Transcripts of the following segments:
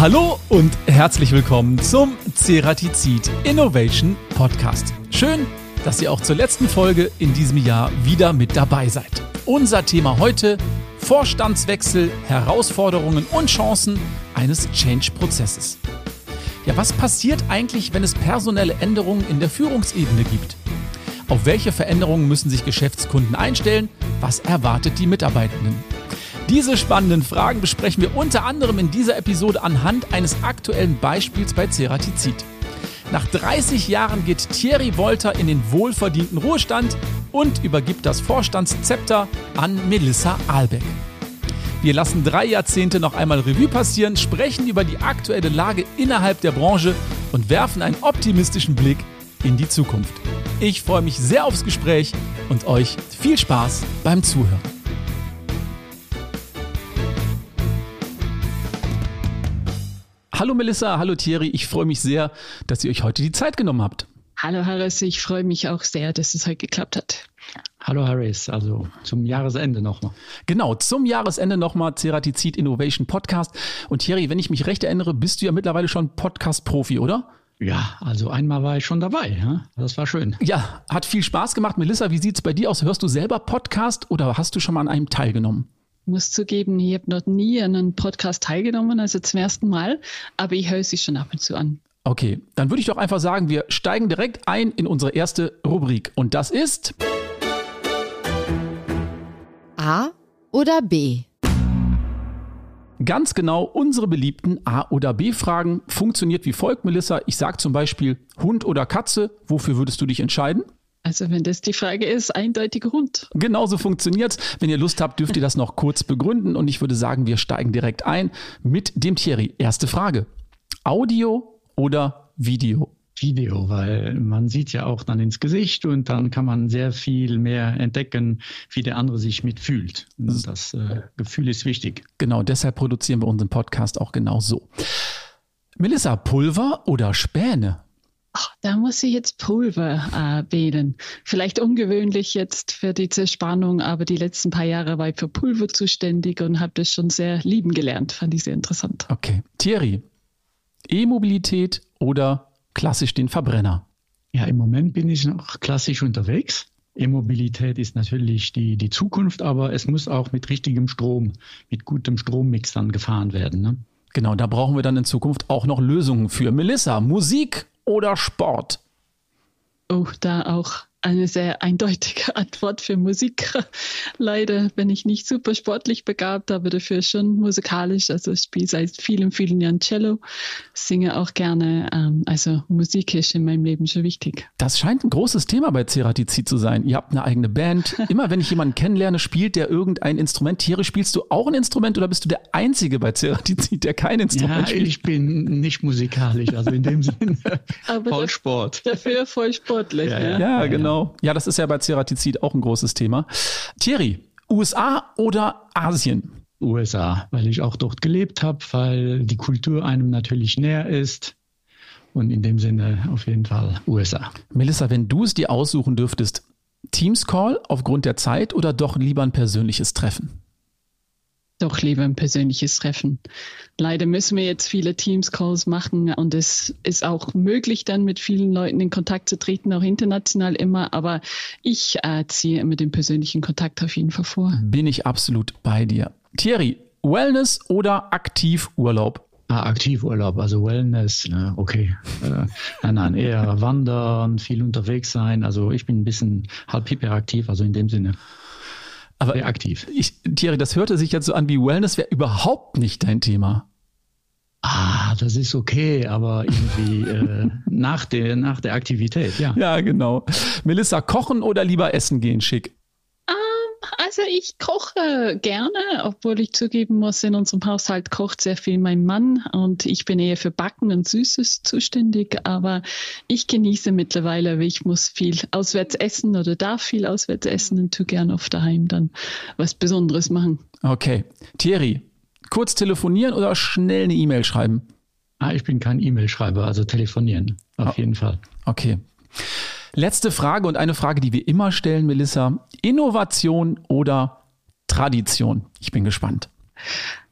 Hallo und herzlich willkommen zum Ceratizid Innovation Podcast. Schön, dass ihr auch zur letzten Folge in diesem Jahr wieder mit dabei seid. Unser Thema heute Vorstandswechsel, Herausforderungen und Chancen eines Change-Prozesses. Ja, was passiert eigentlich, wenn es personelle Änderungen in der Führungsebene gibt? Auf welche Veränderungen müssen sich Geschäftskunden einstellen? Was erwartet die Mitarbeitenden? Diese spannenden Fragen besprechen wir unter anderem in dieser Episode anhand eines aktuellen Beispiels bei Ceratizid. Nach 30 Jahren geht Thierry Wolter in den wohlverdienten Ruhestand und übergibt das Vorstandszepter an Melissa Ahlbeck. Wir lassen drei Jahrzehnte noch einmal Revue passieren, sprechen über die aktuelle Lage innerhalb der Branche und werfen einen optimistischen Blick in die Zukunft. Ich freue mich sehr aufs Gespräch und euch viel Spaß beim Zuhören. Hallo Melissa, hallo Thierry, ich freue mich sehr, dass ihr euch heute die Zeit genommen habt. Hallo Harris, ich freue mich auch sehr, dass es heute geklappt hat. Hallo Harris, also zum Jahresende nochmal. Genau, zum Jahresende nochmal Ceratizid Innovation Podcast. Und Thierry, wenn ich mich recht erinnere, bist du ja mittlerweile schon Podcast-Profi, oder? Ja, also einmal war ich schon dabei. Ja? Das war schön. Ja, hat viel Spaß gemacht. Melissa, wie sieht es bei dir aus? Hörst du selber Podcast oder hast du schon mal an einem teilgenommen? Muss zugeben, ich habe noch nie an einem Podcast teilgenommen, also zum ersten Mal, aber ich höre sie schon ab und zu an. Okay, dann würde ich doch einfach sagen, wir steigen direkt ein in unsere erste Rubrik und das ist A oder B. Ganz genau unsere beliebten A- oder B-Fragen funktioniert wie folgt, Melissa. Ich sage zum Beispiel Hund oder Katze. Wofür würdest du dich entscheiden? Also wenn das die Frage ist, eindeutig rund. Genauso funktioniert's. Wenn ihr Lust habt, dürft ihr das noch kurz begründen und ich würde sagen, wir steigen direkt ein mit dem Thierry. Erste Frage. Audio oder Video? Video, weil man sieht ja auch dann ins Gesicht und dann kann man sehr viel mehr entdecken, wie der andere sich mitfühlt. Das äh, Gefühl ist wichtig. Genau, deshalb produzieren wir unseren Podcast auch genau so. Melissa, Pulver oder Späne? Ach, da muss ich jetzt Pulver äh, wählen. Vielleicht ungewöhnlich jetzt für die Zerspannung, aber die letzten paar Jahre war ich für Pulver zuständig und habe das schon sehr lieben gelernt. Fand ich sehr interessant. Okay. Thierry, E-Mobilität oder klassisch den Verbrenner? Ja, im Moment bin ich noch klassisch unterwegs. E-Mobilität ist natürlich die, die Zukunft, aber es muss auch mit richtigem Strom, mit gutem Strommix dann gefahren werden. Ne? Genau, da brauchen wir dann in Zukunft auch noch Lösungen für. Melissa, Musik oder Sport? Oh, da auch eine sehr eindeutige Antwort für Musik. Leider bin ich nicht super sportlich begabt, aber dafür schon musikalisch. Also ich spiele seit vielen, vielen Jahren Cello, singe auch gerne. Ähm, also Musik ist in meinem Leben schon wichtig. Das scheint ein großes Thema bei Ceratizid zu sein. Ihr habt eine eigene Band. Immer wenn ich jemanden kennenlerne, spielt der irgendein Instrument. Tiere, spielst du auch ein Instrument oder bist du der Einzige bei Ceratizid, der kein Instrument ja, spielt? ich bin nicht musikalisch, also in dem Sinne voll Sport. Dafür voll sportlich. Ja, ja. ja genau. Ja, das ist ja bei Ceratizid auch ein großes Thema. Thierry, USA oder Asien? USA, weil ich auch dort gelebt habe, weil die Kultur einem natürlich näher ist. Und in dem Sinne auf jeden Fall USA. Melissa, wenn du es dir aussuchen dürftest, Teams Call aufgrund der Zeit oder doch lieber ein persönliches Treffen? Doch lieber ein persönliches Treffen. Leider müssen wir jetzt viele Teams-Calls machen und es ist auch möglich, dann mit vielen Leuten in Kontakt zu treten, auch international immer. Aber ich äh, ziehe immer den persönlichen Kontakt auf jeden Fall vor. Bin ich absolut bei dir. Thierry, Wellness oder Aktivurlaub? Ah, Aktivurlaub, also Wellness, ne, okay. Äh, nein, nein, eher wandern, viel unterwegs sein. Also ich bin ein bisschen halb hyperaktiv, also in dem Sinne. Aber Sehr aktiv. Ich, Thierry, das hörte sich jetzt so an wie Wellness wäre überhaupt nicht dein Thema. Ah, das ist okay, aber irgendwie äh, nach, der, nach der Aktivität, ja. Ja, genau. Melissa, kochen oder lieber essen gehen schick? Also ich koche gerne, obwohl ich zugeben muss, in unserem Haushalt kocht sehr viel mein Mann und ich bin eher für Backen und Süßes zuständig, aber ich genieße mittlerweile, wie ich muss viel auswärts essen oder darf viel auswärts essen und tue gerne oft daheim dann was Besonderes machen. Okay. Thierry, kurz telefonieren oder schnell eine E-Mail schreiben? Ah, ich bin kein E-Mail-Schreiber, also telefonieren, auf oh. jeden Fall. Okay. Letzte Frage und eine Frage, die wir immer stellen, Melissa. Innovation oder Tradition? Ich bin gespannt.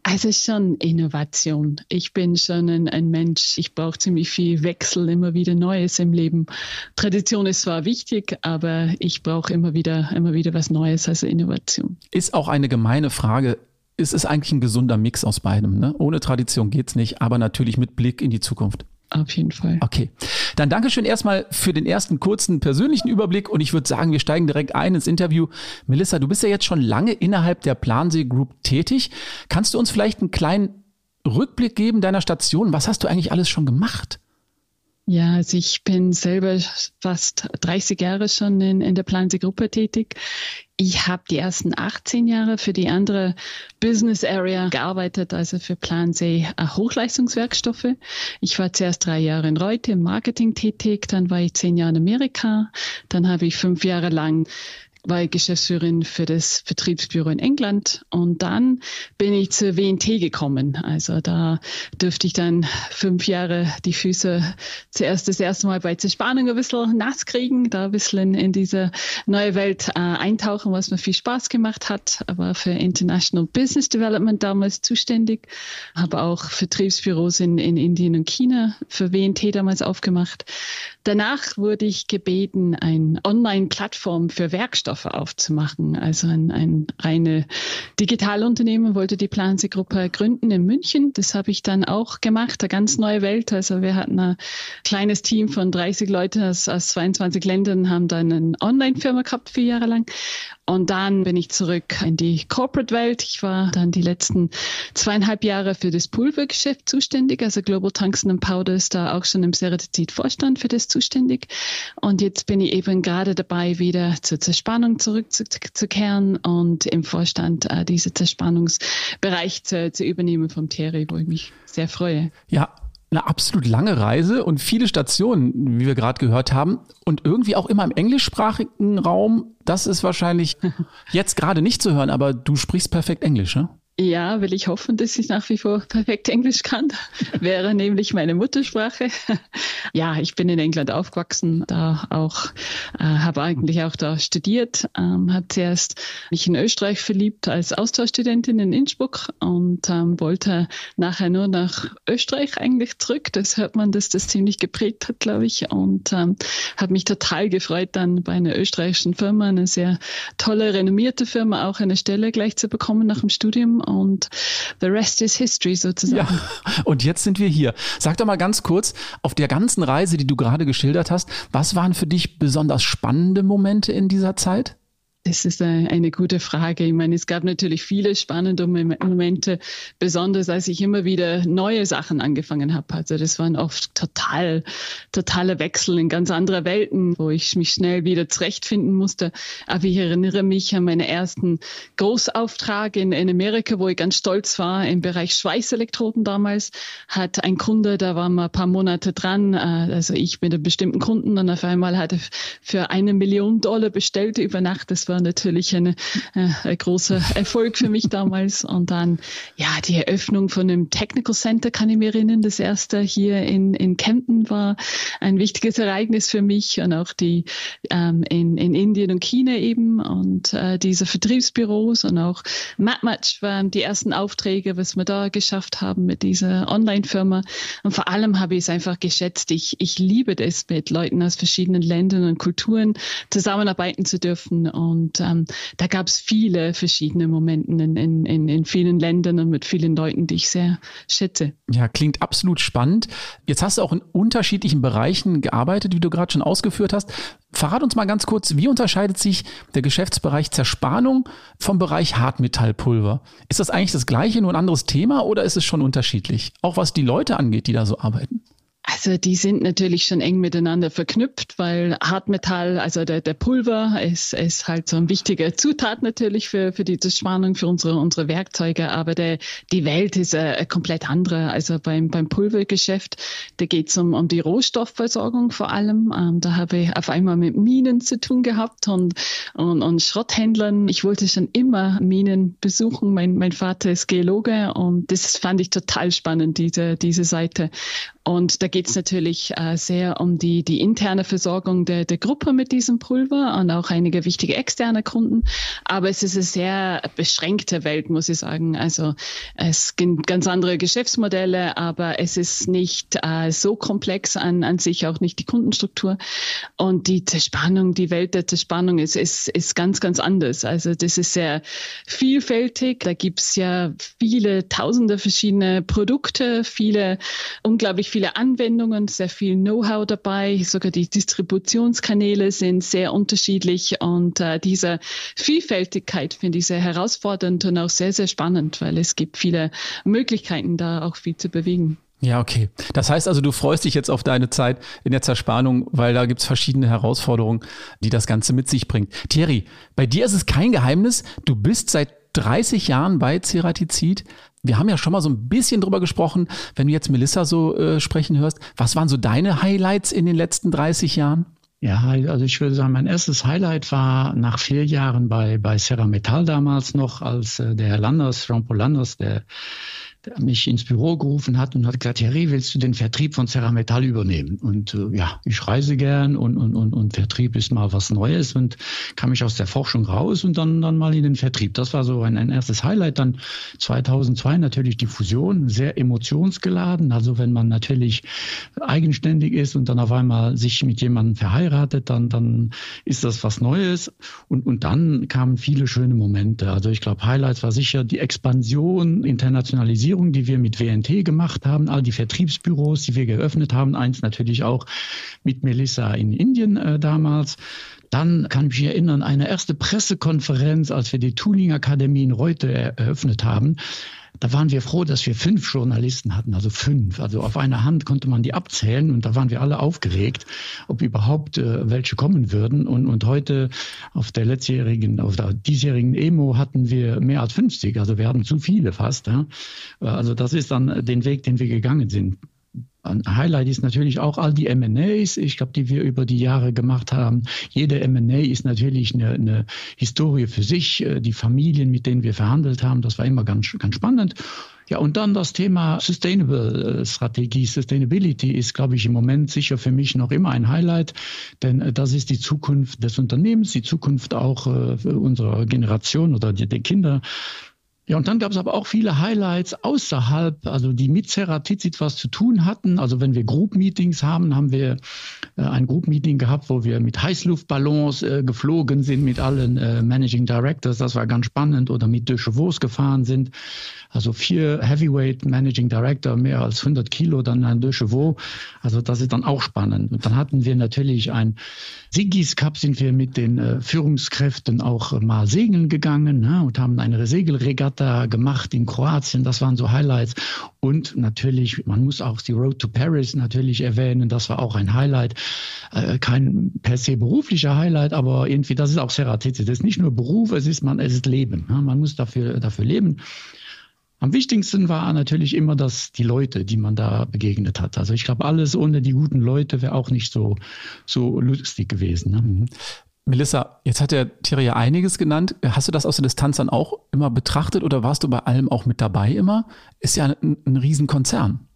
Also schon Innovation. Ich bin schon ein, ein Mensch, ich brauche ziemlich viel Wechsel, immer wieder Neues im Leben. Tradition ist zwar wichtig, aber ich brauche immer wieder, immer wieder was Neues, also Innovation. Ist auch eine gemeine Frage. Es ist eigentlich ein gesunder Mix aus beidem. Ne? Ohne Tradition geht's nicht, aber natürlich mit Blick in die Zukunft. Auf jeden Fall. Okay. Dann Dankeschön erstmal für den ersten kurzen persönlichen Überblick und ich würde sagen, wir steigen direkt ein ins Interview. Melissa, du bist ja jetzt schon lange innerhalb der Plansee Group tätig. Kannst du uns vielleicht einen kleinen Rückblick geben deiner Station? Was hast du eigentlich alles schon gemacht? Ja, also ich bin selber fast 30 Jahre schon in, in der Plansee-Gruppe tätig. Ich habe die ersten 18 Jahre für die andere Business Area gearbeitet, also für Plansee äh, Hochleistungswerkstoffe. Ich war zuerst drei Jahre in Reute im Marketing tätig, dann war ich zehn Jahre in Amerika, dann habe ich fünf Jahre lang war ich Geschäftsführerin für das Vertriebsbüro in England und dann bin ich zur WNT gekommen. Also da dürfte ich dann fünf Jahre die Füße zuerst das erste Mal bei Zerspannung ein bisschen nass kriegen, da ein bisschen in, diese neue Welt äh, eintauchen, was mir viel Spaß gemacht hat. Aber für International Business Development damals zuständig, habe auch Vertriebsbüros in, in Indien und China für WNT damals aufgemacht. Danach wurde ich gebeten, eine Online-Plattform für Werkstoffe aufzumachen. Also ein, ein reine Digitalunternehmen wollte die Planse-Gruppe gründen in München. Das habe ich dann auch gemacht, eine ganz neue Welt. Also wir hatten ein kleines Team von 30 Leuten aus, aus 22 Ländern, haben dann eine Online-Firma gehabt, vier Jahre lang. Und dann bin ich zurück in die Corporate-Welt. Ich war dann die letzten zweieinhalb Jahre für das Pulvergeschäft zuständig. Also Global Tungsten and Powder ist da auch schon im Ceratizid-Vorstand für das zuständig. Und jetzt bin ich eben gerade dabei, wieder zur Zerspannung zurückzukehren und im Vorstand äh, diesen Zerspannungsbereich zu, zu übernehmen vom Terry, wo ich mich sehr freue. Ja, eine absolut lange Reise und viele Stationen, wie wir gerade gehört haben. Und irgendwie auch immer im englischsprachigen Raum. Das ist wahrscheinlich jetzt gerade nicht zu hören, aber du sprichst perfekt Englisch, ne? Ja, will ich hoffen, dass ich nach wie vor perfekt Englisch kann. Wäre nämlich meine Muttersprache. ja, ich bin in England aufgewachsen, da auch, äh, habe eigentlich auch da studiert, ähm, habe zuerst mich in Österreich verliebt als Austauschstudentin in Innsbruck und ähm, wollte nachher nur nach Österreich eigentlich zurück. Das hört man, dass das ziemlich geprägt hat, glaube ich. Und ähm, habe mich total gefreut, dann bei einer österreichischen Firma, eine sehr tolle, renommierte Firma, auch eine Stelle gleich zu bekommen nach dem Studium und the rest is history sozusagen. Ja, und jetzt sind wir hier. Sag doch mal ganz kurz, auf der ganzen Reise, die du gerade geschildert hast, was waren für dich besonders spannende Momente in dieser Zeit? Das ist eine gute Frage. Ich meine, es gab natürlich viele spannende Momente, besonders als ich immer wieder neue Sachen angefangen habe. Also das waren oft total, totale Wechsel in ganz andere Welten, wo ich mich schnell wieder zurechtfinden musste. Aber ich erinnere mich an meinen ersten Großauftrag in, in Amerika, wo ich ganz stolz war im Bereich Schweißelektroden damals. Hat ein Kunde, da waren wir ein paar Monate dran, äh, also ich mit einem bestimmten Kunden und auf einmal hatte für eine Million Dollar bestellt über Nacht. Das war war natürlich eine, äh, ein großer Erfolg für mich damals. Und dann, ja, die Eröffnung von einem Technical Center kann ich mir erinnern. Das erste hier in, in Kempten war ein wichtiges Ereignis für mich und auch die ähm, in, in Indien und China eben und äh, diese Vertriebsbüros und auch MatMatch waren die ersten Aufträge, was wir da geschafft haben mit dieser Online-Firma. Und vor allem habe ich es einfach geschätzt. Ich, ich liebe das, mit Leuten aus verschiedenen Ländern und Kulturen zusammenarbeiten zu dürfen und und ähm, da gab es viele verschiedene Momente in, in, in vielen Ländern und mit vielen Leuten, die ich sehr schätze. Ja, klingt absolut spannend. Jetzt hast du auch in unterschiedlichen Bereichen gearbeitet, wie du gerade schon ausgeführt hast. Verrat uns mal ganz kurz, wie unterscheidet sich der Geschäftsbereich Zerspannung vom Bereich Hartmetallpulver? Ist das eigentlich das gleiche, nur ein anderes Thema oder ist es schon unterschiedlich? Auch was die Leute angeht, die da so arbeiten? Also die sind natürlich schon eng miteinander verknüpft, weil Hartmetall, also der, der Pulver, ist, ist halt so ein wichtiger Zutat natürlich für, für die Zerspannung, für unsere, unsere Werkzeuge. Aber der, die Welt ist eine, komplett andere. Also beim, beim Pulvergeschäft, da geht es um, um die Rohstoffversorgung vor allem. Ähm, da habe ich auf einmal mit Minen zu tun gehabt und, und, und Schrotthändlern. Ich wollte schon immer Minen besuchen. Mein, mein Vater ist Geologe und das fand ich total spannend, diese, diese Seite. Und da geht es natürlich äh, sehr um die, die interne Versorgung der, der Gruppe mit diesem Pulver und auch einige wichtige externe Kunden. Aber es ist eine sehr beschränkte Welt, muss ich sagen. Also es gibt ganz andere Geschäftsmodelle, aber es ist nicht äh, so komplex an, an sich, auch nicht die Kundenstruktur. Und die Zerspannung, die Welt der Zerspannung ist, ist, ist ganz, ganz anders. Also das ist sehr vielfältig. Da gibt's ja viele tausende verschiedene Produkte, viele, unglaublich viele Anwendungen, sehr viel Know-how dabei. Sogar die Distributionskanäle sind sehr unterschiedlich und äh, diese Vielfältigkeit finde ich sehr herausfordernd und auch sehr, sehr spannend, weil es gibt viele Möglichkeiten, da auch viel zu bewegen. Ja, okay. Das heißt also, du freust dich jetzt auf deine Zeit in der Zerspannung, weil da gibt's verschiedene Herausforderungen, die das Ganze mit sich bringt. Thierry, bei dir ist es kein Geheimnis, du bist seit 30 Jahren bei Ceratizid. Wir haben ja schon mal so ein bisschen drüber gesprochen, wenn du jetzt Melissa so äh, sprechen hörst. Was waren so deine Highlights in den letzten 30 Jahren? Ja, also ich würde sagen, mein erstes Highlight war nach vier Jahren bei, bei Serra Metal damals noch, als äh, der Herr Landers, Jean-Paul Landers, der der mich ins Büro gerufen hat und hat gesagt, Thierry, willst du den Vertrieb von Metall übernehmen? Und äh, ja, ich reise gern und, und, und, und Vertrieb ist mal was Neues und kam ich aus der Forschung raus und dann, dann mal in den Vertrieb. Das war so ein, ein erstes Highlight. Dann 2002 natürlich die Fusion, sehr emotionsgeladen. Also wenn man natürlich eigenständig ist und dann auf einmal sich mit jemandem verheiratet, dann, dann ist das was Neues. Und, und dann kamen viele schöne Momente. Also ich glaube, Highlights war sicher die Expansion, Internationalisierung Digitalisierung, die wir mit WNT gemacht haben, all die Vertriebsbüros, die wir geöffnet haben, eins natürlich auch mit Melissa in Indien äh, damals. Dann kann ich mich erinnern, eine erste Pressekonferenz, als wir die Tooling Akademie in Reute eröffnet haben. Da waren wir froh, dass wir fünf Journalisten hatten, also fünf. Also auf einer Hand konnte man die abzählen und da waren wir alle aufgeregt, ob überhaupt äh, welche kommen würden. Und, und heute auf der letztjährigen, auf der diesjährigen Emo hatten wir mehr als 50. Also wir hatten zu viele fast. Ja. Also das ist dann den Weg, den wir gegangen sind. Ein Highlight ist natürlich auch all die M&As, ich glaube, die wir über die Jahre gemacht haben. Jede M&A ist natürlich eine, eine Historie für sich. Äh, die Familien, mit denen wir verhandelt haben, das war immer ganz, ganz spannend. Ja, und dann das Thema Sustainable äh, Strategie, Sustainability ist, glaube ich, im Moment sicher für mich noch immer ein Highlight, denn äh, das ist die Zukunft des Unternehmens, die Zukunft auch unserer Generation oder der Kinder. Ja, und dann gab es aber auch viele Highlights außerhalb, also die mit Ceratizid was zu tun hatten. Also wenn wir Group-Meetings haben, haben wir ein Group-Meeting gehabt, wo wir mit Heißluftballons äh, geflogen sind mit allen äh, Managing Directors. Das war ganz spannend. Oder mit De Chevaux gefahren sind. Also vier Heavyweight Managing Director, mehr als 100 Kilo, dann ein De Chevaux. Also das ist dann auch spannend. Und dann hatten wir natürlich ein Sigis Cup, sind wir mit den äh, Führungskräften auch mal segeln gegangen ne, und haben eine Segelregatta gemacht in Kroatien. Das waren so Highlights. Und natürlich, man muss auch die Road to Paris natürlich erwähnen. Das war auch ein Highlight. Äh, kein per se beruflicher Highlight, aber irgendwie, das ist auch Seratizid. Das ist nicht nur Beruf, es ist man, es ist Leben. Ne? Man muss dafür, dafür leben. Am wichtigsten war natürlich immer das, die Leute, die man da begegnet hat. Also ich glaube, alles ohne die guten Leute wäre auch nicht so, so lustig gewesen. Ne? Mhm. Melissa, jetzt hat der Thierry ja einiges genannt. Hast du das aus der Distanz dann auch immer betrachtet oder warst du bei allem auch mit dabei immer? Ist ja ein, ein Riesenkonzern.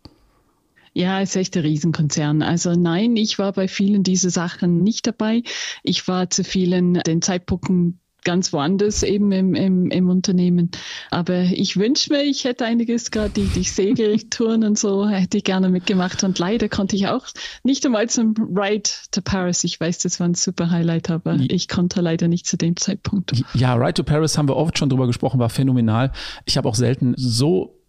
Ja, es ist echt ein Riesenkonzern. Also nein, ich war bei vielen dieser Sachen nicht dabei. Ich war zu vielen den Zeitpunkten ganz woanders eben im, im, im Unternehmen. Aber ich wünsche mir, ich hätte einiges gerade, die, die Segeltouren und so hätte ich gerne mitgemacht. Und leider konnte ich auch nicht einmal zum Ride to Paris. Ich weiß, das war ein super Highlight, aber ich konnte leider nicht zu dem Zeitpunkt. Ja, Ride to Paris haben wir oft schon drüber gesprochen, war phänomenal. Ich habe auch selten so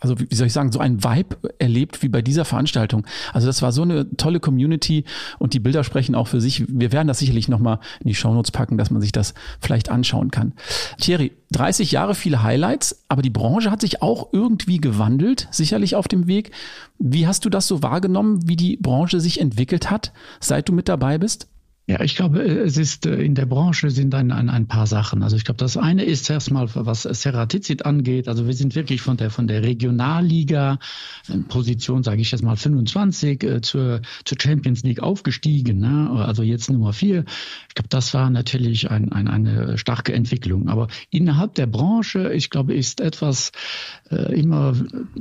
also wie soll ich sagen, so ein Vibe erlebt wie bei dieser Veranstaltung. Also das war so eine tolle Community und die Bilder sprechen auch für sich. Wir werden das sicherlich nochmal in die Shownotes packen, dass man sich das vielleicht anschauen kann. Thierry, 30 Jahre, viele Highlights, aber die Branche hat sich auch irgendwie gewandelt, sicherlich auf dem Weg. Wie hast du das so wahrgenommen, wie die Branche sich entwickelt hat, seit du mit dabei bist? Ja, ich glaube, es ist äh, in der Branche sind ein, ein, ein paar Sachen. Also ich glaube, das eine ist erstmal, was Ceratizid angeht. Also wir sind wirklich von der von der Regionalliga äh, Position, sage ich jetzt mal 25 äh, zur zur Champions League aufgestiegen. Ne? Also jetzt Nummer vier. Ich glaube, das war natürlich ein, ein, eine starke Entwicklung. Aber innerhalb der Branche, ich glaube, ist etwas äh, immer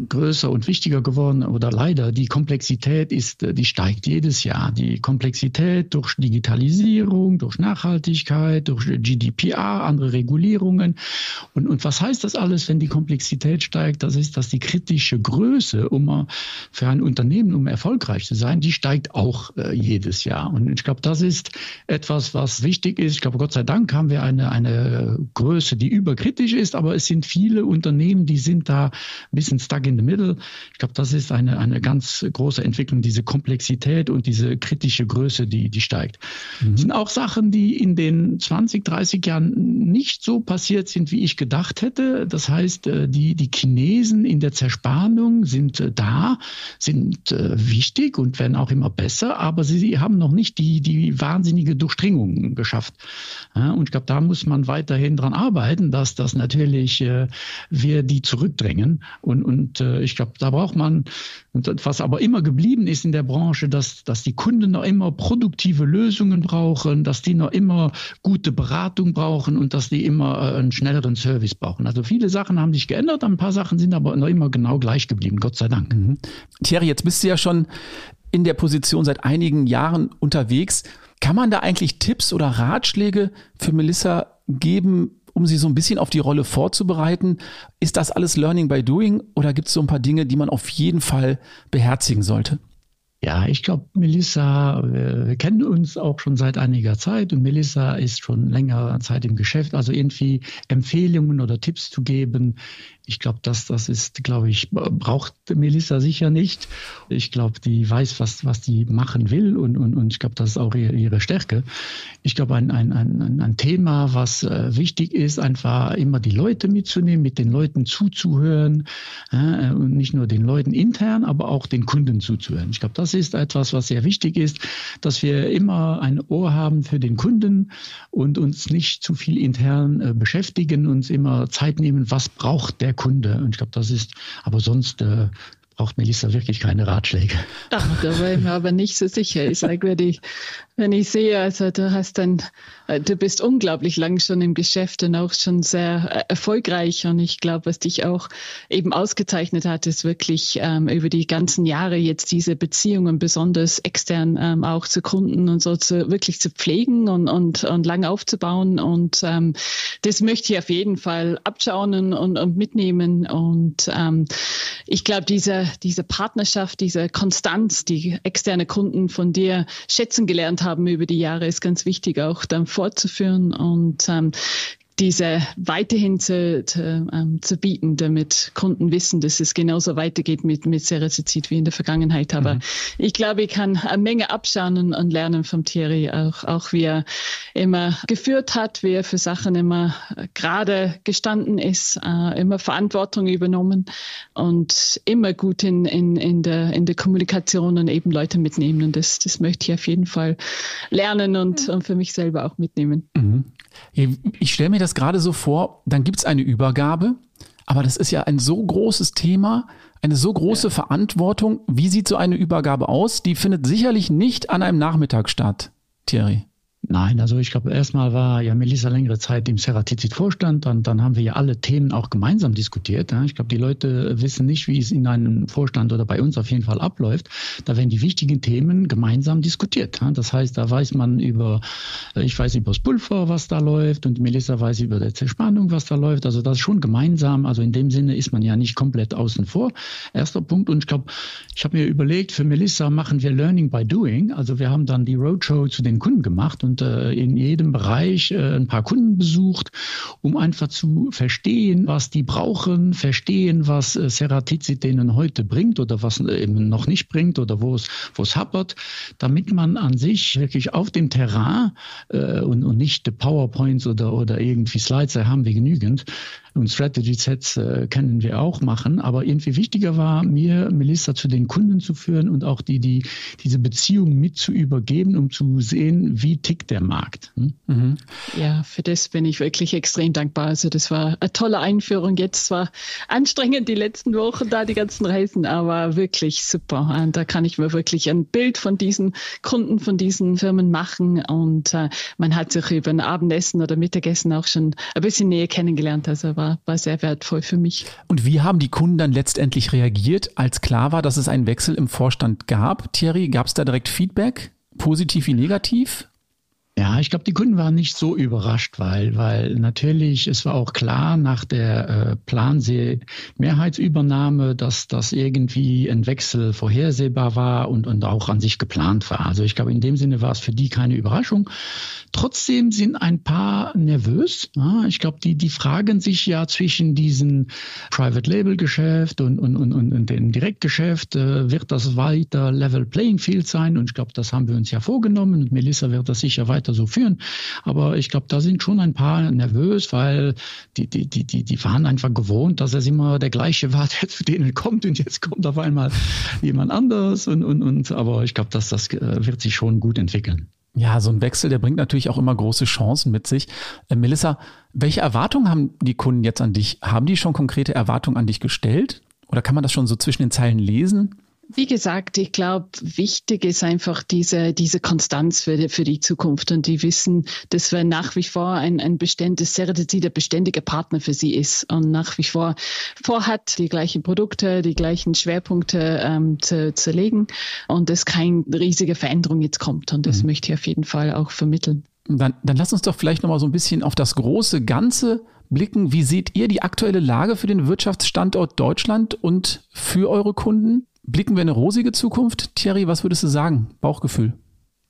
größer und wichtiger geworden. Oder leider die Komplexität ist, die steigt jedes Jahr. Die Komplexität durch Digitalisierung Digitalisierung, durch Nachhaltigkeit, durch GDPR, andere Regulierungen. Und, und was heißt das alles, wenn die Komplexität steigt? Das ist, dass die kritische Größe, um für ein Unternehmen, um erfolgreich zu sein, die steigt auch äh, jedes Jahr. Und ich glaube, das ist etwas, was wichtig ist. Ich glaube, Gott sei Dank haben wir eine, eine Größe, die überkritisch ist, aber es sind viele Unternehmen, die sind da ein bisschen stuck in the middle. Ich glaube, das ist eine, eine ganz große Entwicklung, diese Komplexität und diese kritische Größe, die, die steigt. Mhm. sind auch Sachen, die in den 20, 30 Jahren nicht so passiert sind, wie ich gedacht hätte. Das heißt, äh, die, die Chinesen in der Zerspannung sind äh, da, sind äh, wichtig und werden auch immer besser, aber sie, sie haben noch nicht die, die wahnsinnige Durchdringung geschafft. Und ich glaube, da muss man weiterhin dran arbeiten, dass das natürlich wir die zurückdrängen. Und, und ich glaube, da braucht man, was aber immer geblieben ist in der Branche, dass, dass die Kunden noch immer produktive Lösungen Lösungen brauchen, dass die noch immer gute Beratung brauchen und dass die immer äh, einen schnelleren Service brauchen. Also viele Sachen haben sich geändert, ein paar Sachen sind aber noch immer genau gleich geblieben, Gott sei Dank. Mhm. Thierry, jetzt bist du ja schon in der Position seit einigen Jahren unterwegs. Kann man da eigentlich Tipps oder Ratschläge für Melissa geben, um sie so ein bisschen auf die Rolle vorzubereiten? Ist das alles Learning by Doing oder gibt es so ein paar Dinge, die man auf jeden Fall beherzigen sollte? Ja, ich glaube, Melissa, wir kennen uns auch schon seit einiger Zeit und Melissa ist schon längere Zeit im Geschäft. Also irgendwie Empfehlungen oder Tipps zu geben, ich glaube, das, das ist, glaube ich, braucht Melissa sicher nicht. Ich glaube, die weiß, was, was die machen will und, und, und ich glaube, das ist auch ihre, ihre Stärke. Ich glaube, ein, ein, ein, ein Thema, was äh, wichtig ist, einfach immer die Leute mitzunehmen, mit den Leuten zuzuhören äh, und nicht nur den Leuten intern, aber auch den Kunden zuzuhören. Ich glaube, das ist etwas, was sehr wichtig ist, dass wir immer ein Ohr haben für den Kunden und uns nicht zu viel intern äh, beschäftigen, uns immer Zeit nehmen, was braucht der Kunde. Und ich glaube, das ist, aber sonst äh, braucht Melissa wirklich keine Ratschläge. Ach, da war ich mir aber nicht so sicher. Ich sage, wenn ich, wenn ich sehe, also du hast dann, äh, du bist unglaublich lang schon im Geschäft und auch schon sehr äh, erfolgreich. Und ich glaube, was dich auch eben ausgezeichnet hat, ist wirklich ähm, über die ganzen Jahre jetzt diese Beziehungen besonders extern ähm, auch zu Kunden und so zu wirklich zu pflegen und, und, und lang aufzubauen. Und ähm, das möchte ich auf jeden Fall abschauen und, und mitnehmen. Und ähm, ich glaube, dieser diese Partnerschaft, diese Konstanz, die externe Kunden von dir schätzen gelernt haben über die Jahre, ist ganz wichtig auch dann fortzuführen. Und ähm, diese weiterhin zu, zu, ähm, zu bieten, damit Kunden wissen, dass es genauso weitergeht mit, mit Cerazizid wie in der Vergangenheit. Aber mhm. ich glaube, ich kann eine Menge abschauen und, und, lernen vom Thierry, auch, auch wie er immer geführt hat, wie er für Sachen immer gerade gestanden ist, äh, immer Verantwortung übernommen und immer gut in, in, in, der, in der Kommunikation und eben Leute mitnehmen. Und das, das möchte ich auf jeden Fall lernen und, und für mich selber auch mitnehmen. Mhm. Ich stelle mir das gerade so vor, dann gibt es eine Übergabe, aber das ist ja ein so großes Thema, eine so große ja. Verantwortung. Wie sieht so eine Übergabe aus? Die findet sicherlich nicht an einem Nachmittag statt, Thierry. Nein, also ich glaube, erstmal war ja Melissa längere Zeit im Ceratizid-Vorstand, dann, dann haben wir ja alle Themen auch gemeinsam diskutiert. Ich glaube, die Leute wissen nicht, wie es in einem Vorstand oder bei uns auf jeden Fall abläuft. Da werden die wichtigen Themen gemeinsam diskutiert. Das heißt, da weiß man über, ich weiß über das Pulver, was da läuft und Melissa weiß über die Zerspannung, was da läuft. Also das ist schon gemeinsam. Also in dem Sinne ist man ja nicht komplett außen vor. Erster Punkt. Und ich glaube, ich habe mir überlegt, für Melissa machen wir Learning by Doing. Also wir haben dann die Roadshow zu den Kunden gemacht und äh, in jedem Bereich äh, ein paar Kunden besucht, um einfach zu verstehen, was die brauchen, verstehen, was äh, Ceratizid denen heute bringt oder was eben noch nicht bringt oder wo es, wo es happert, damit man an sich wirklich auf dem Terrain äh, und, und nicht PowerPoints oder, oder irgendwie Slides, da haben wir genügend, und Strategy Sets äh, können wir auch machen. Aber irgendwie wichtiger war mir, Melissa zu den Kunden zu führen und auch die, die, diese Beziehung mit zu übergeben, um zu sehen, wie tickt der Markt. Hm? Mhm. Ja, für das bin ich wirklich extrem dankbar. Also das war eine tolle Einführung. Jetzt war anstrengend die letzten Wochen da, die ganzen Reisen, aber wirklich super. Und da kann ich mir wirklich ein Bild von diesen Kunden, von diesen Firmen machen. Und äh, man hat sich über ein Abendessen oder Mittagessen auch schon ein bisschen näher kennengelernt. Also war, war sehr wertvoll für mich. Und wie haben die Kunden dann letztendlich reagiert, als klar war, dass es einen Wechsel im Vorstand gab? Thierry, gab es da direkt Feedback? Positiv wie negativ? Ja, ich glaube, die Kunden waren nicht so überrascht, weil, weil natürlich, es war auch klar nach der äh, Plansee-Mehrheitsübernahme, dass das irgendwie ein Wechsel vorhersehbar war und, und auch an sich geplant war. Also ich glaube, in dem Sinne war es für die keine Überraschung. Trotzdem sind ein paar nervös. Ja, ich glaube, die, die fragen sich ja zwischen diesem Private Label Geschäft und, und, und, und dem Direktgeschäft, äh, wird das weiter Level Playing Field sein? Und ich glaube, das haben wir uns ja vorgenommen und Melissa wird das sicher weiter weiter so führen. Aber ich glaube, da sind schon ein paar nervös, weil die, die, die, die, die waren einfach gewohnt, dass es immer der gleiche war, der zu denen kommt und jetzt kommt auf einmal jemand anders und, und, und aber ich glaube, dass das äh, wird sich schon gut entwickeln. Ja, so ein Wechsel, der bringt natürlich auch immer große Chancen mit sich. Äh, Melissa, welche Erwartungen haben die Kunden jetzt an dich? Haben die schon konkrete Erwartungen an dich gestellt? Oder kann man das schon so zwischen den Zeilen lesen? Wie gesagt, ich glaube, wichtig ist einfach diese, diese Konstanz für die, für die Zukunft und die wissen, dass wir nach wie vor ein, ein beständiges Ceratizid der beständige Partner für sie ist und nach wie vor vorhat, die gleichen Produkte, die gleichen Schwerpunkte ähm, zu, zu legen und dass keine riesige Veränderung jetzt kommt und das mhm. möchte ich auf jeden Fall auch vermitteln. Dann, dann lass uns doch vielleicht nochmal so ein bisschen auf das große Ganze blicken. Wie seht ihr die aktuelle Lage für den Wirtschaftsstandort Deutschland und für eure Kunden? Blicken wir eine rosige Zukunft? Thierry, was würdest du sagen? Bauchgefühl.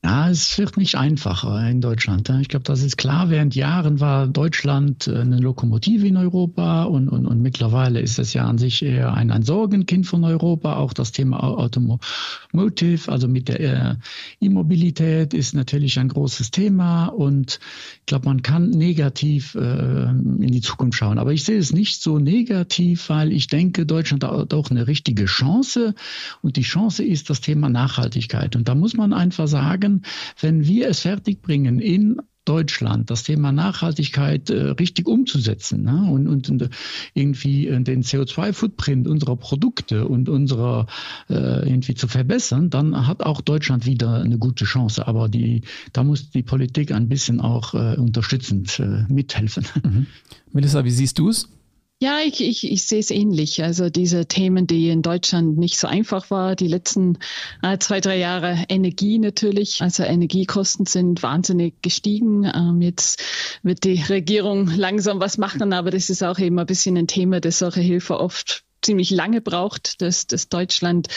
Ja, es wird nicht einfacher in Deutschland. Ich glaube, das ist klar. Während Jahren war Deutschland äh, eine Lokomotive in Europa und, und, und mittlerweile ist es ja an sich eher ein, ein Sorgenkind von Europa. Auch das Thema Automotive, also mit der äh, E-Mobilität ist natürlich ein großes Thema und ich glaube, man kann negativ äh, in die Zukunft schauen. Aber ich sehe es nicht so negativ, weil ich denke, Deutschland hat auch eine richtige Chance und die Chance ist das Thema Nachhaltigkeit. Und da muss man einfach sagen, sagen, wenn wir es fertigbringen, in Deutschland das Thema Nachhaltigkeit äh, richtig umzusetzen ne? und, und, und irgendwie äh, den CO2-Footprint unserer Produkte und unserer äh, irgendwie zu verbessern, dann hat auch Deutschland wieder eine gute Chance. Aber die, da muss die Politik ein bisschen auch äh, unterstützend äh, mithelfen. Mhm. Melissa, wie siehst du es? Ja, ich, ich, ich sehe es ähnlich. Also diese Themen, die in Deutschland nicht so einfach war, die letzten äh, zwei, drei Jahre Energie natürlich. Also Energiekosten sind wahnsinnig gestiegen. Ähm, jetzt wird die Regierung langsam was machen, aber das ist auch eben ein bisschen ein Thema, das solche Hilfe oft ziemlich lange braucht, dass, dass Deutschland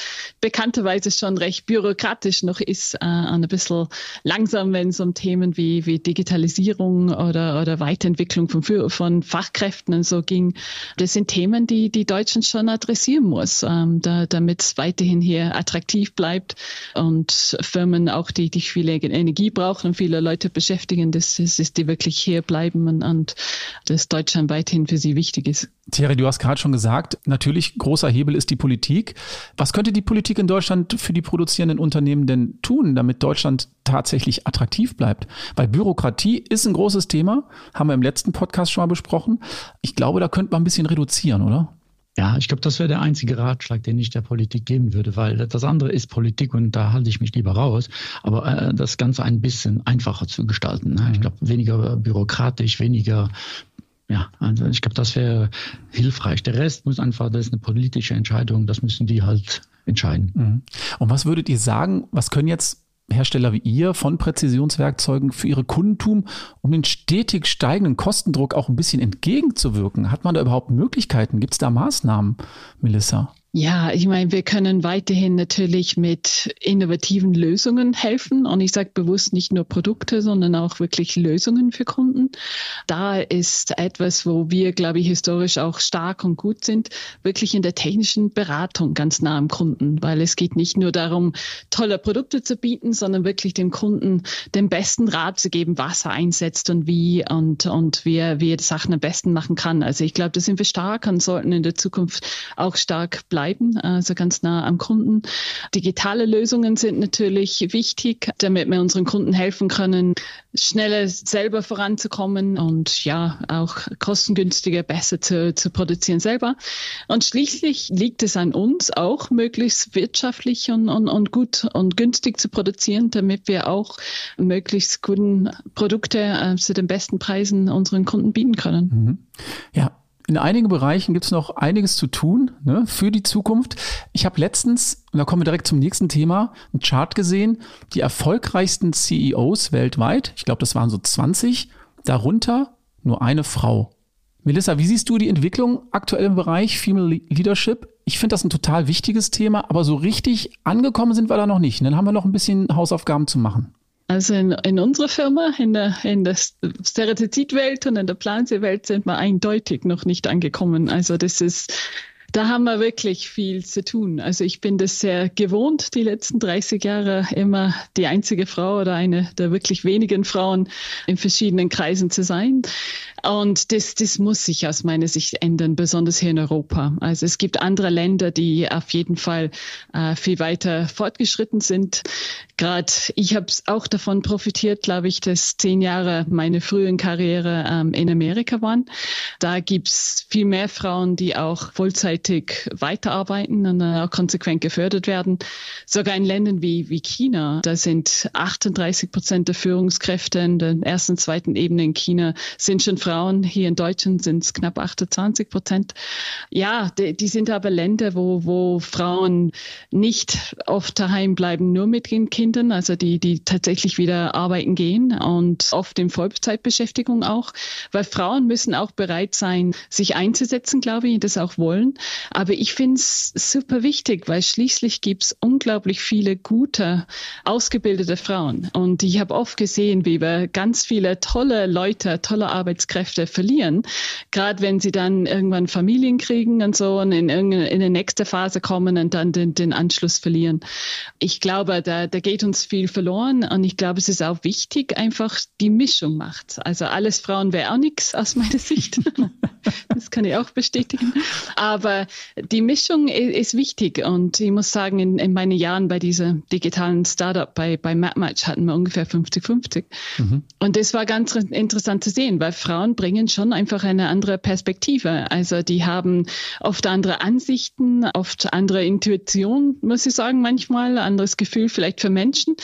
bekannterweise schon recht bürokratisch noch ist, äh, ein bisschen langsam, wenn es um Themen wie, wie Digitalisierung oder, oder Weiterentwicklung von, von Fachkräften und so ging. Das sind Themen, die die Deutschland schon adressieren muss, ähm, da, damit es weiterhin hier attraktiv bleibt und Firmen auch, die, die viele Energie brauchen und viele Leute beschäftigen, dass, dass die wirklich hier bleiben und, und dass Deutschland weiterhin für sie wichtig ist. Thierry, du hast gerade schon gesagt, natürlich großer Hebel ist die Politik. Was könnte die Politik in Deutschland für die produzierenden Unternehmen denn tun, damit Deutschland tatsächlich attraktiv bleibt? Weil Bürokratie ist ein großes Thema, haben wir im letzten Podcast schon mal besprochen. Ich glaube, da könnte man ein bisschen reduzieren, oder? Ja, ich glaube, das wäre der einzige Ratschlag, den ich der Politik geben würde, weil das andere ist Politik und da halte ich mich lieber raus. Aber äh, das Ganze ein bisschen einfacher zu gestalten. Ne? Ich mhm. glaube, weniger bürokratisch, weniger ja, also ich glaube, das wäre hilfreich. Der Rest muss einfach, das ist eine politische Entscheidung, das müssen die halt entscheiden. Mhm. Und was würdet ihr sagen, was können jetzt Hersteller wie ihr von Präzisionswerkzeugen für ihre Kunden um den stetig steigenden Kostendruck auch ein bisschen entgegenzuwirken? Hat man da überhaupt Möglichkeiten? Gibt es da Maßnahmen, Melissa? Ja, ich meine, wir können weiterhin natürlich mit innovativen Lösungen helfen. Und ich sage bewusst nicht nur Produkte, sondern auch wirklich Lösungen für Kunden. Da ist etwas, wo wir, glaube ich, historisch auch stark und gut sind, wirklich in der technischen Beratung ganz nah am Kunden, weil es geht nicht nur darum, tolle Produkte zu bieten, sondern wirklich dem Kunden den besten Rat zu geben, was er einsetzt und wie und, und wie er, wie er Sachen am besten machen kann. Also ich glaube, da sind wir stark und sollten in der Zukunft auch stark bleiben bleiben, also ganz nah am Kunden. Digitale Lösungen sind natürlich wichtig, damit wir unseren Kunden helfen können, schneller selber voranzukommen und ja, auch kostengünstiger besser zu, zu produzieren selber. Und schließlich liegt es an uns auch, möglichst wirtschaftlich und, und, und gut und günstig zu produzieren, damit wir auch möglichst guten Produkte äh, zu den besten Preisen unseren Kunden bieten können. Mhm. Ja, in einigen Bereichen gibt es noch einiges zu tun ne, für die Zukunft. Ich habe letztens, und da kommen wir direkt zum nächsten Thema, einen Chart gesehen, die erfolgreichsten CEOs weltweit, ich glaube, das waren so 20, darunter nur eine Frau. Melissa, wie siehst du die Entwicklung aktuell im Bereich Female Leadership? Ich finde das ein total wichtiges Thema, aber so richtig angekommen sind wir da noch nicht. Dann haben wir noch ein bisschen Hausaufgaben zu machen. Also in, in unserer Firma, in der, in der Stereotypwelt und in der Planungswelt sind wir eindeutig noch nicht angekommen. Also das ist da haben wir wirklich viel zu tun. Also ich bin das sehr gewohnt, die letzten 30 Jahre immer die einzige Frau oder eine der wirklich wenigen Frauen in verschiedenen Kreisen zu sein. Und das, das muss sich aus meiner Sicht ändern, besonders hier in Europa. Also es gibt andere Länder, die auf jeden Fall äh, viel weiter fortgeschritten sind. Gerade ich habe auch davon profitiert, glaube ich, dass zehn Jahre meine frühen Karriere ähm, in Amerika waren. Da gibt's viel mehr Frauen, die auch Vollzeitig weiterarbeiten und äh, auch konsequent gefördert werden. Sogar in Ländern wie, wie China, da sind 38 Prozent der Führungskräfte in der ersten, zweiten Ebene in China sind schon Frauen. Hier in Deutschland sind es knapp 28 Prozent. Ja, die, die, sind aber Länder, wo, wo Frauen nicht oft daheim bleiben, nur mit den Kindern, also die, die tatsächlich wieder arbeiten gehen und oft in Vollzeitbeschäftigung auch, weil Frauen müssen auch bereit sein, sich einzusetzen, glaube ich, das auch wollen. Aber ich finde es super wichtig, weil schließlich gibt es unglaublich viele gute, ausgebildete Frauen. Und ich habe oft gesehen, wie wir ganz viele tolle Leute, tolle Arbeitskräfte Kräfte verlieren, gerade wenn sie dann irgendwann Familien kriegen und so und in, in die nächste Phase kommen und dann den, den Anschluss verlieren. Ich glaube, da, da geht uns viel verloren und ich glaube, es ist auch wichtig, einfach die Mischung macht. Also alles Frauen wäre auch nichts aus meiner Sicht. das kann ich auch bestätigen. Aber die Mischung ist wichtig und ich muss sagen, in, in meinen Jahren bei dieser digitalen Startup bei, bei MapMatch hatten wir ungefähr 50-50. Mhm. Und das war ganz interessant zu sehen, weil Frauen bringen schon einfach eine andere Perspektive. Also die haben oft andere Ansichten, oft andere Intuition, muss ich sagen, manchmal, anderes Gefühl vielleicht für Menschen.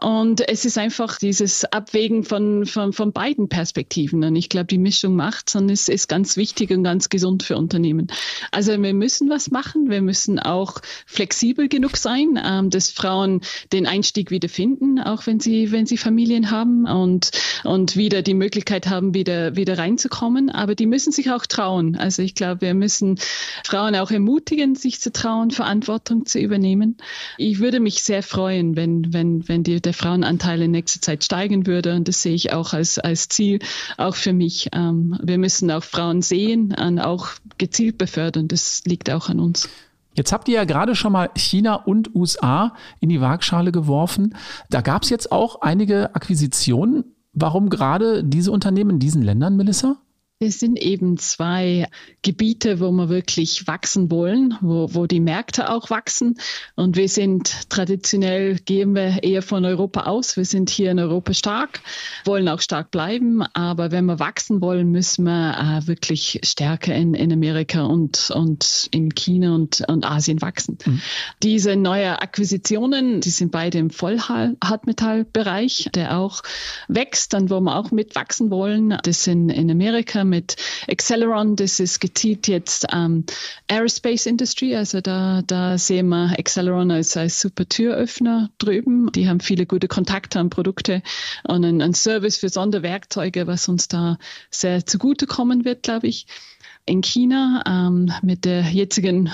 Und es ist einfach dieses Abwägen von, von, von beiden Perspektiven. Und ich glaube, die Mischung macht und es ist ganz wichtig und ganz gesund für Unternehmen. Also wir müssen was machen. Wir müssen auch flexibel genug sein, ähm, dass Frauen den Einstieg wieder finden, auch wenn sie, wenn sie Familien haben und, und wieder die Möglichkeit haben, wieder, wieder reinzukommen, aber die müssen sich auch trauen. Also ich glaube, wir müssen Frauen auch ermutigen, sich zu trauen, Verantwortung zu übernehmen. Ich würde mich sehr freuen, wenn, wenn, wenn die, der Frauenanteil in nächster Zeit steigen würde. Und das sehe ich auch als, als Ziel, auch für mich. Ähm, wir müssen auch Frauen sehen und auch gezielt befördern. Das liegt auch an uns. Jetzt habt ihr ja gerade schon mal China und USA in die Waagschale geworfen. Da gab es jetzt auch einige Akquisitionen. Warum gerade diese Unternehmen in diesen Ländern, Melissa? Es sind eben zwei Gebiete, wo wir wirklich wachsen wollen, wo, wo die Märkte auch wachsen. Und wir sind traditionell, gehen wir eher von Europa aus. Wir sind hier in Europa stark, wollen auch stark bleiben. Aber wenn wir wachsen wollen, müssen wir äh, wirklich stärker in, in Amerika und, und in China und, und Asien wachsen. Mhm. Diese neue Akquisitionen, die sind beide im Vollhartmetallbereich, der auch wächst und wo wir auch mitwachsen wollen. Das sind in Amerika mit Acceleron. Das ist gezielt jetzt ähm, Aerospace Industry. Also da, da sehen wir Acceleron als, als super Türöffner drüben. Die haben viele gute Kontakte an Produkte und einen, Service für Sonderwerkzeuge, was uns da sehr zugutekommen wird, glaube ich in China. Ähm, mit der jetzigen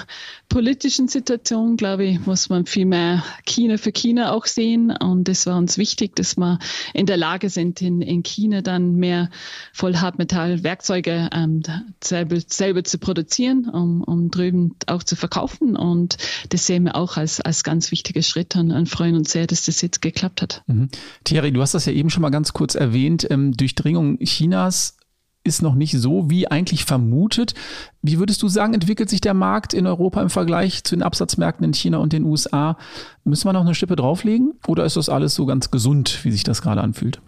politischen Situation, glaube ich, muss man viel mehr China für China auch sehen. Und es war uns wichtig, dass wir in der Lage sind, in, in China dann mehr Vollhartmetallwerkzeuge ähm, selber, selber zu produzieren, um, um drüben auch zu verkaufen. Und das sehen wir auch als, als ganz wichtiger Schritt und, und freuen uns sehr, dass das jetzt geklappt hat. Mhm. Thierry, du hast das ja eben schon mal ganz kurz erwähnt. Ähm, Durchdringung Chinas ist noch nicht so wie eigentlich vermutet. Wie würdest du sagen, entwickelt sich der Markt in Europa im Vergleich zu den Absatzmärkten in China und den USA? Müssen wir noch eine Schippe drauflegen oder ist das alles so ganz gesund, wie sich das gerade anfühlt?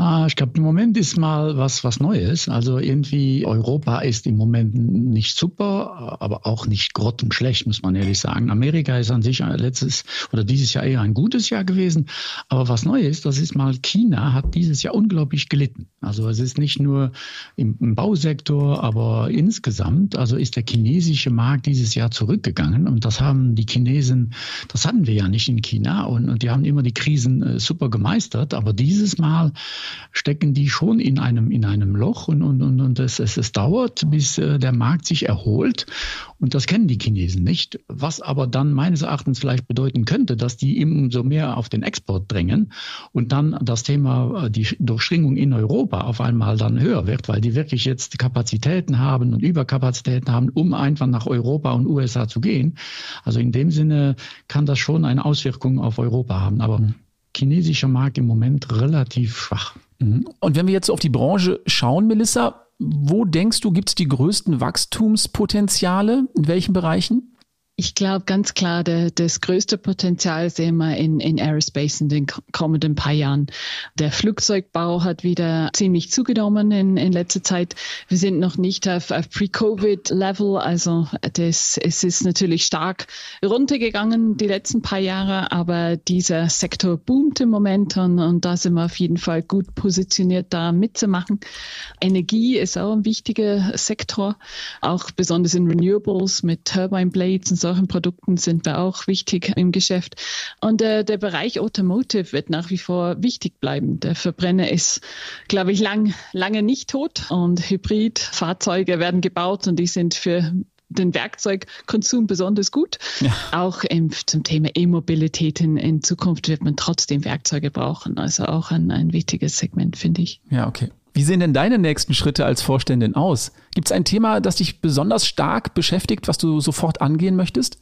Ah, ich glaube, im Moment ist mal was, was Neues. Also irgendwie Europa ist im Moment nicht super, aber auch nicht grottenschlecht, muss man ehrlich sagen. Amerika ist an sich letztes oder dieses Jahr eher ein gutes Jahr gewesen. Aber was neu ist, das ist mal China hat dieses Jahr unglaublich gelitten. Also es ist nicht nur im, im Bausektor, aber insgesamt, also ist der chinesische Markt dieses Jahr zurückgegangen. Und das haben die Chinesen, das hatten wir ja nicht in China. Und, und die haben immer die Krisen äh, super gemeistert. Aber dieses Mal stecken die schon in einem, in einem Loch und, und, und, und es, es, es dauert, bis äh, der Markt sich erholt. Und das kennen die Chinesen nicht. Was aber dann meines Erachtens vielleicht bedeuten könnte, dass die so mehr auf den Export drängen und dann das Thema, äh, die Durchschwingung in Europa auf einmal dann höher wird, weil die wirklich jetzt Kapazitäten haben und Überkapazitäten haben, um einfach nach Europa und USA zu gehen. Also in dem Sinne kann das schon eine Auswirkung auf Europa haben. Aber mhm chinesischer Markt im Moment relativ schwach. Mhm. Und wenn wir jetzt auf die Branche schauen, Melissa, wo denkst du, gibt es die größten Wachstumspotenziale? In welchen Bereichen? Ich glaube ganz klar, der, das größte Potenzial sehen wir in, in Aerospace in den kommenden paar Jahren. Der Flugzeugbau hat wieder ziemlich zugenommen in, in letzter Zeit. Wir sind noch nicht auf, auf Pre-Covid-Level, also das, es ist natürlich stark runtergegangen die letzten paar Jahre, aber dieser Sektor boomt im Moment und, und da sind wir auf jeden Fall gut positioniert, da mitzumachen. Energie ist auch ein wichtiger Sektor, auch besonders in Renewables mit Turbine Blades und so solchen Produkten sind wir auch wichtig im Geschäft. Und äh, der Bereich Automotive wird nach wie vor wichtig bleiben. Der Verbrenner ist, glaube ich, lang, lange nicht tot und Hybridfahrzeuge werden gebaut und die sind für den Werkzeugkonsum besonders gut. Ja. Auch im, zum Thema E-Mobilität in, in, Zukunft wird man trotzdem Werkzeuge brauchen. Also auch ein, ein wichtiges Segment, finde ich. Ja, okay. Wie sehen denn deine nächsten Schritte als Vorständin aus? Gibt es ein Thema, das dich besonders stark beschäftigt, was du sofort angehen möchtest?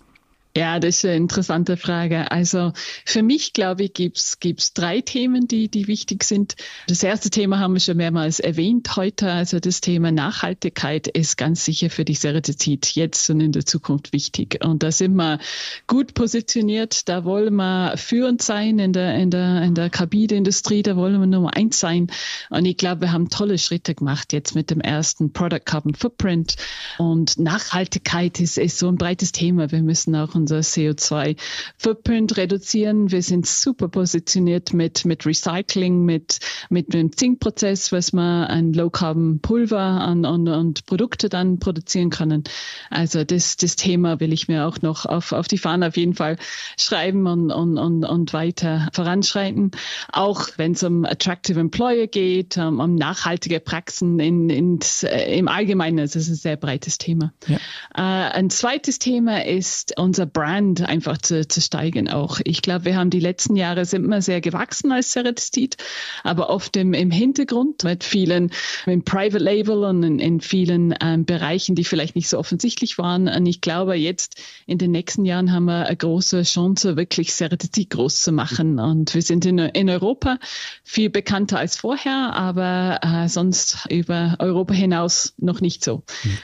Ja, das ist eine interessante Frage. Also für mich, glaube ich, gibt's gibt's drei Themen, die, die wichtig sind. Das erste Thema haben wir schon mehrmals erwähnt heute. Also das Thema Nachhaltigkeit ist ganz sicher für die Seretizid jetzt und in der Zukunft wichtig. Und da sind wir gut positioniert. Da wollen wir führend sein in der, in der, in der Kabinenindustrie. Da wollen wir Nummer eins sein. Und ich glaube, wir haben tolle Schritte gemacht jetzt mit dem ersten Product Carbon Footprint. Und Nachhaltigkeit ist, ist so ein breites Thema. Wir müssen auch unser CO2-Footprint reduzieren. Wir sind super positioniert mit, mit Recycling, mit, mit dem Zinkprozess, was man ein Low-Carbon-Pulver an, an, und Produkte dann produzieren können. Also das, das Thema will ich mir auch noch auf, auf die Fahne auf jeden Fall schreiben und, und, und, und weiter voranschreiten. Auch wenn es um Attractive Employer geht, um, um nachhaltige Praxen in, in, äh, im Allgemeinen. Das ist ein sehr breites Thema. Ja. Äh, ein zweites Thema ist unser Brand einfach zu, zu steigen auch. Ich glaube, wir haben die letzten Jahre sind wir sehr gewachsen als Ceratizid, aber oft im, im Hintergrund mit vielen im Private Label und in, in vielen ähm, Bereichen, die vielleicht nicht so offensichtlich waren. Und ich glaube, jetzt in den nächsten Jahren haben wir eine große Chance, wirklich Ceratizid groß zu machen. Und wir sind in, in Europa viel bekannter als vorher, aber äh, sonst über Europa hinaus noch nicht so.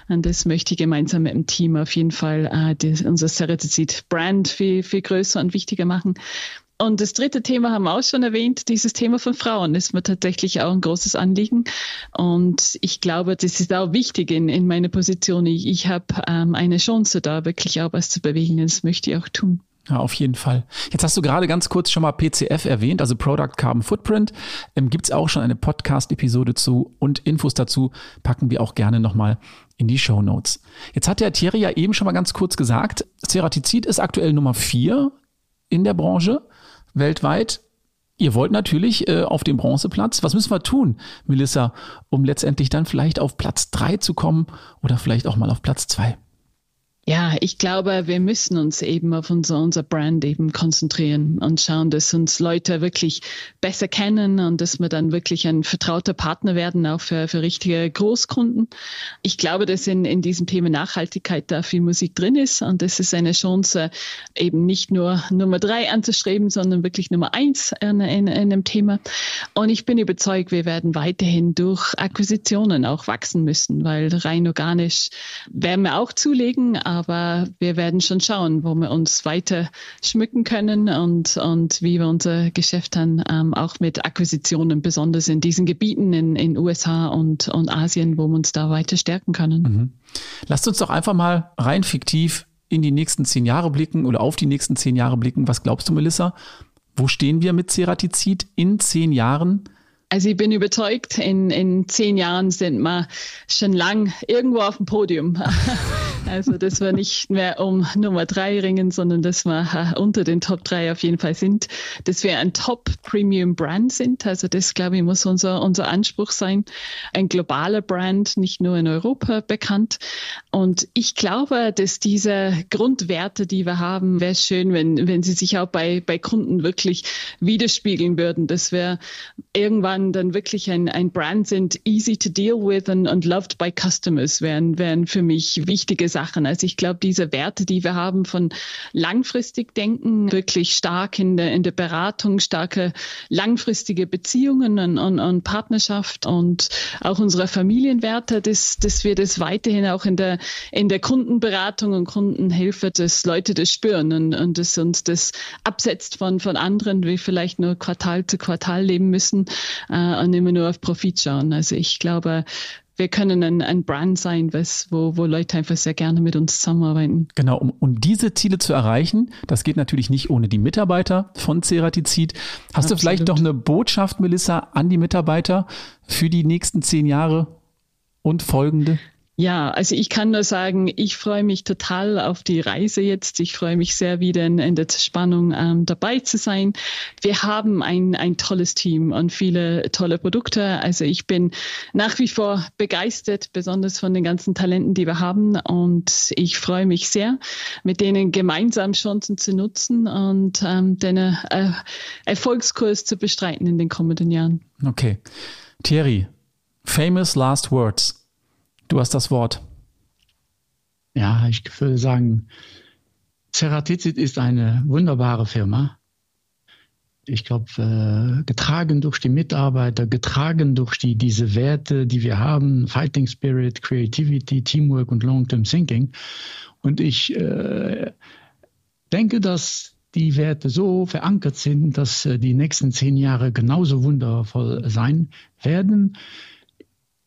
Mhm. Und das möchte ich gemeinsam mit dem Team auf jeden Fall äh, die, unser Ceratizid Explizit Brand viel, viel größer und wichtiger machen. Und das dritte Thema haben wir auch schon erwähnt, dieses Thema von Frauen ist mir tatsächlich auch ein großes Anliegen. Und ich glaube, das ist auch wichtig in, in meiner Position. Ich, ich habe ähm, eine Chance da, wirklich auch was zu bewegen. Das möchte ich auch tun. Ja, auf jeden Fall. Jetzt hast du gerade ganz kurz schon mal PCF erwähnt, also Product Carbon Footprint. Ähm, Gibt es auch schon eine Podcast-Episode zu und Infos dazu packen wir auch gerne nochmal in die Show Notes. Jetzt hat der Thierry ja eben schon mal ganz kurz gesagt, Ceratizid ist aktuell Nummer vier in der Branche weltweit. Ihr wollt natürlich äh, auf dem Bronzeplatz. Was müssen wir tun, Melissa, um letztendlich dann vielleicht auf Platz drei zu kommen oder vielleicht auch mal auf Platz zwei? Ja, ich glaube, wir müssen uns eben auf unser, unser Brand eben konzentrieren und schauen, dass uns Leute wirklich besser kennen und dass wir dann wirklich ein vertrauter Partner werden, auch für, für richtige Großkunden. Ich glaube, dass in, in diesem Thema Nachhaltigkeit da viel Musik drin ist und das ist eine Chance, eben nicht nur Nummer drei anzustreben, sondern wirklich Nummer eins in, in, in einem Thema. Und ich bin überzeugt, wir werden weiterhin durch Akquisitionen auch wachsen müssen, weil rein organisch werden wir auch zulegen, aber wir werden schon schauen, wo wir uns weiter schmücken können und, und wie wir unser Geschäft dann ähm, auch mit Akquisitionen, besonders in diesen Gebieten in, in USA und, und Asien, wo wir uns da weiter stärken können. Mhm. Lasst uns doch einfach mal rein fiktiv in die nächsten zehn Jahre blicken oder auf die nächsten zehn Jahre blicken. Was glaubst du, Melissa? Wo stehen wir mit Ceratizid in zehn Jahren? Also ich bin überzeugt, in, in zehn Jahren sind wir schon lang irgendwo auf dem Podium. Also dass wir nicht mehr um Nummer drei ringen, sondern dass wir äh, unter den Top drei auf jeden Fall sind, dass wir ein Top Premium Brand sind. Also das, glaube ich, muss unser, unser Anspruch sein. Ein globaler Brand, nicht nur in Europa bekannt. Und ich glaube, dass diese Grundwerte, die wir haben, wäre schön, wenn, wenn sie sich auch bei, bei Kunden wirklich widerspiegeln würden, dass wir irgendwann dann wirklich ein, ein Brand sind, easy to deal with and, and loved by customers, wären, wären für mich wichtige Sachen. Also ich glaube, diese Werte, die wir haben von langfristig denken, wirklich stark in der, in der Beratung, starke langfristige Beziehungen und, und, und Partnerschaft und auch unsere Familienwerte, dass, dass wir das weiterhin auch in der, in der Kundenberatung und Kundenhilfe, dass Leute das spüren und, und dass uns das absetzt von, von anderen, wie vielleicht nur Quartal zu Quartal leben müssen äh, und immer nur auf Profit schauen. Also ich glaube, wir können ein, ein Brand sein, was, wo, wo Leute einfach sehr gerne mit uns zusammenarbeiten. Genau, um, um diese Ziele zu erreichen, das geht natürlich nicht ohne die Mitarbeiter von Ceratizid. Hast Absolut. du vielleicht noch eine Botschaft, Melissa, an die Mitarbeiter für die nächsten zehn Jahre und folgende? Ja, also ich kann nur sagen, ich freue mich total auf die Reise jetzt. Ich freue mich sehr, wieder in, der Spannung ähm, dabei zu sein. Wir haben ein, ein tolles Team und viele tolle Produkte. Also ich bin nach wie vor begeistert, besonders von den ganzen Talenten, die wir haben. Und ich freue mich sehr, mit denen gemeinsam Chancen zu nutzen und ähm, den äh, Erfolgskurs zu bestreiten in den kommenden Jahren. Okay. Thierry, famous last words. Du hast das Wort. Ja, ich würde sagen, Ceratizid ist eine wunderbare Firma. Ich glaube, äh, getragen durch die Mitarbeiter, getragen durch die, diese Werte, die wir haben, Fighting Spirit, Creativity, Teamwork und Long-Term Thinking. Und ich äh, denke, dass die Werte so verankert sind, dass äh, die nächsten zehn Jahre genauso wundervoll sein werden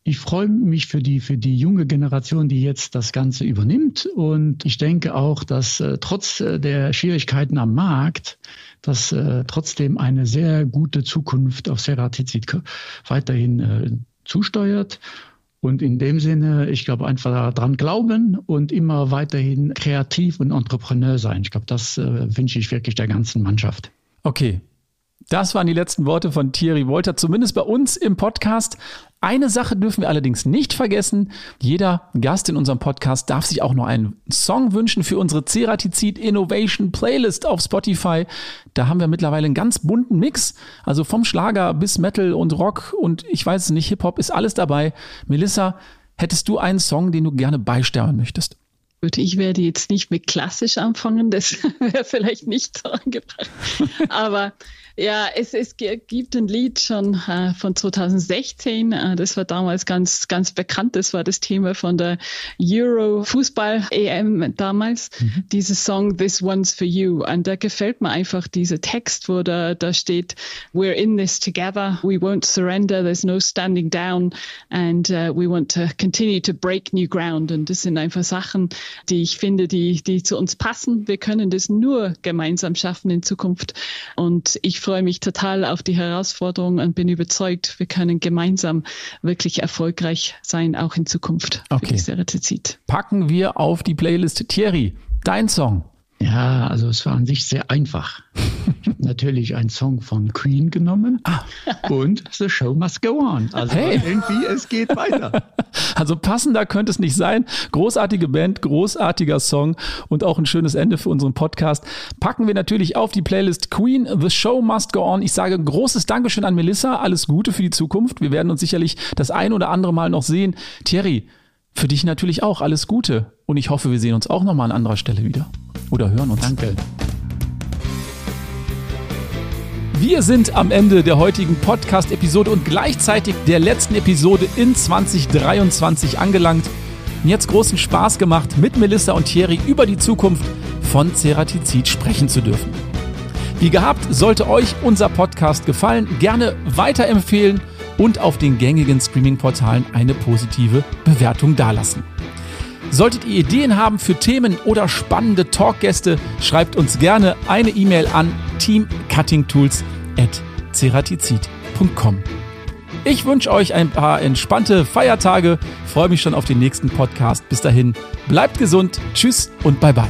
ich freue mich für die, für die junge Generation, die jetzt das Ganze übernimmt. Und ich denke auch, dass äh, trotz äh, der Schwierigkeiten am Markt, dass äh, trotzdem eine sehr gute Zukunft auf Ceratizid weiterhin äh, zusteuert. Und in dem Sinne, ich glaube, einfach daran glauben und immer weiterhin kreativ und Entrepreneur sein. Ich glaube, das äh, wünsche ich wirklich der ganzen Mannschaft. Okay, das waren die letzten Worte von Thierry Wolter, zumindest bei uns im Podcast. Eine Sache dürfen wir allerdings nicht vergessen. Jeder Gast in unserem Podcast darf sich auch noch einen Song wünschen für unsere Ceratizid Innovation Playlist auf Spotify. Da haben wir mittlerweile einen ganz bunten Mix. Also vom Schlager bis Metal und Rock und ich weiß es nicht, Hip-Hop ist alles dabei. Melissa, hättest du einen Song, den du gerne beisteuern möchtest? Gut, ich werde jetzt nicht mit klassisch anfangen, das wäre vielleicht nicht so angebracht. Aber Ja, es, es gibt ein Lied schon äh, von 2016. Äh, das war damals ganz, ganz bekannt. Das war das Thema von der Euro Fußball EM damals. Mhm. Dieses Song This One's for You. Und da gefällt mir einfach dieser Text, wo da, da steht, We're in this together. We won't surrender. There's no standing down. And uh, we want to continue to break new ground. Und das sind einfach Sachen, die ich finde, die, die zu uns passen. Wir können das nur gemeinsam schaffen in Zukunft. Und ich freue mich total auf die Herausforderung und bin überzeugt, wir können gemeinsam wirklich erfolgreich sein, auch in Zukunft okay. Packen wir auf die Playlist Thierry, dein Song. Ja, also es war an sich sehr einfach. Ich habe natürlich einen Song von Queen genommen ah. und The Show Must Go On. Also hey. irgendwie, es geht weiter. Also passender könnte es nicht sein. Großartige Band, großartiger Song und auch ein schönes Ende für unseren Podcast. Packen wir natürlich auf die Playlist Queen, The Show Must Go On. Ich sage großes Dankeschön an Melissa. Alles Gute für die Zukunft. Wir werden uns sicherlich das ein oder andere Mal noch sehen. Thierry, für dich natürlich auch alles Gute. Und ich hoffe, wir sehen uns auch nochmal an anderer Stelle wieder oder hören uns. Danke. Wir sind am Ende der heutigen Podcast-Episode und gleichzeitig der letzten Episode in 2023 angelangt. Mir hat großen Spaß gemacht, mit Melissa und Thierry über die Zukunft von Ceratizid sprechen zu dürfen. Wie gehabt, sollte euch unser Podcast gefallen, gerne weiterempfehlen und auf den gängigen Streaming-Portalen eine positive Bewertung dalassen. Solltet ihr Ideen haben für Themen oder spannende Talkgäste, schreibt uns gerne eine E-Mail an teamcuttingtools.ceratizid.com. Ich wünsche euch ein paar entspannte Feiertage, freue mich schon auf den nächsten Podcast. Bis dahin, bleibt gesund, tschüss und bye bye.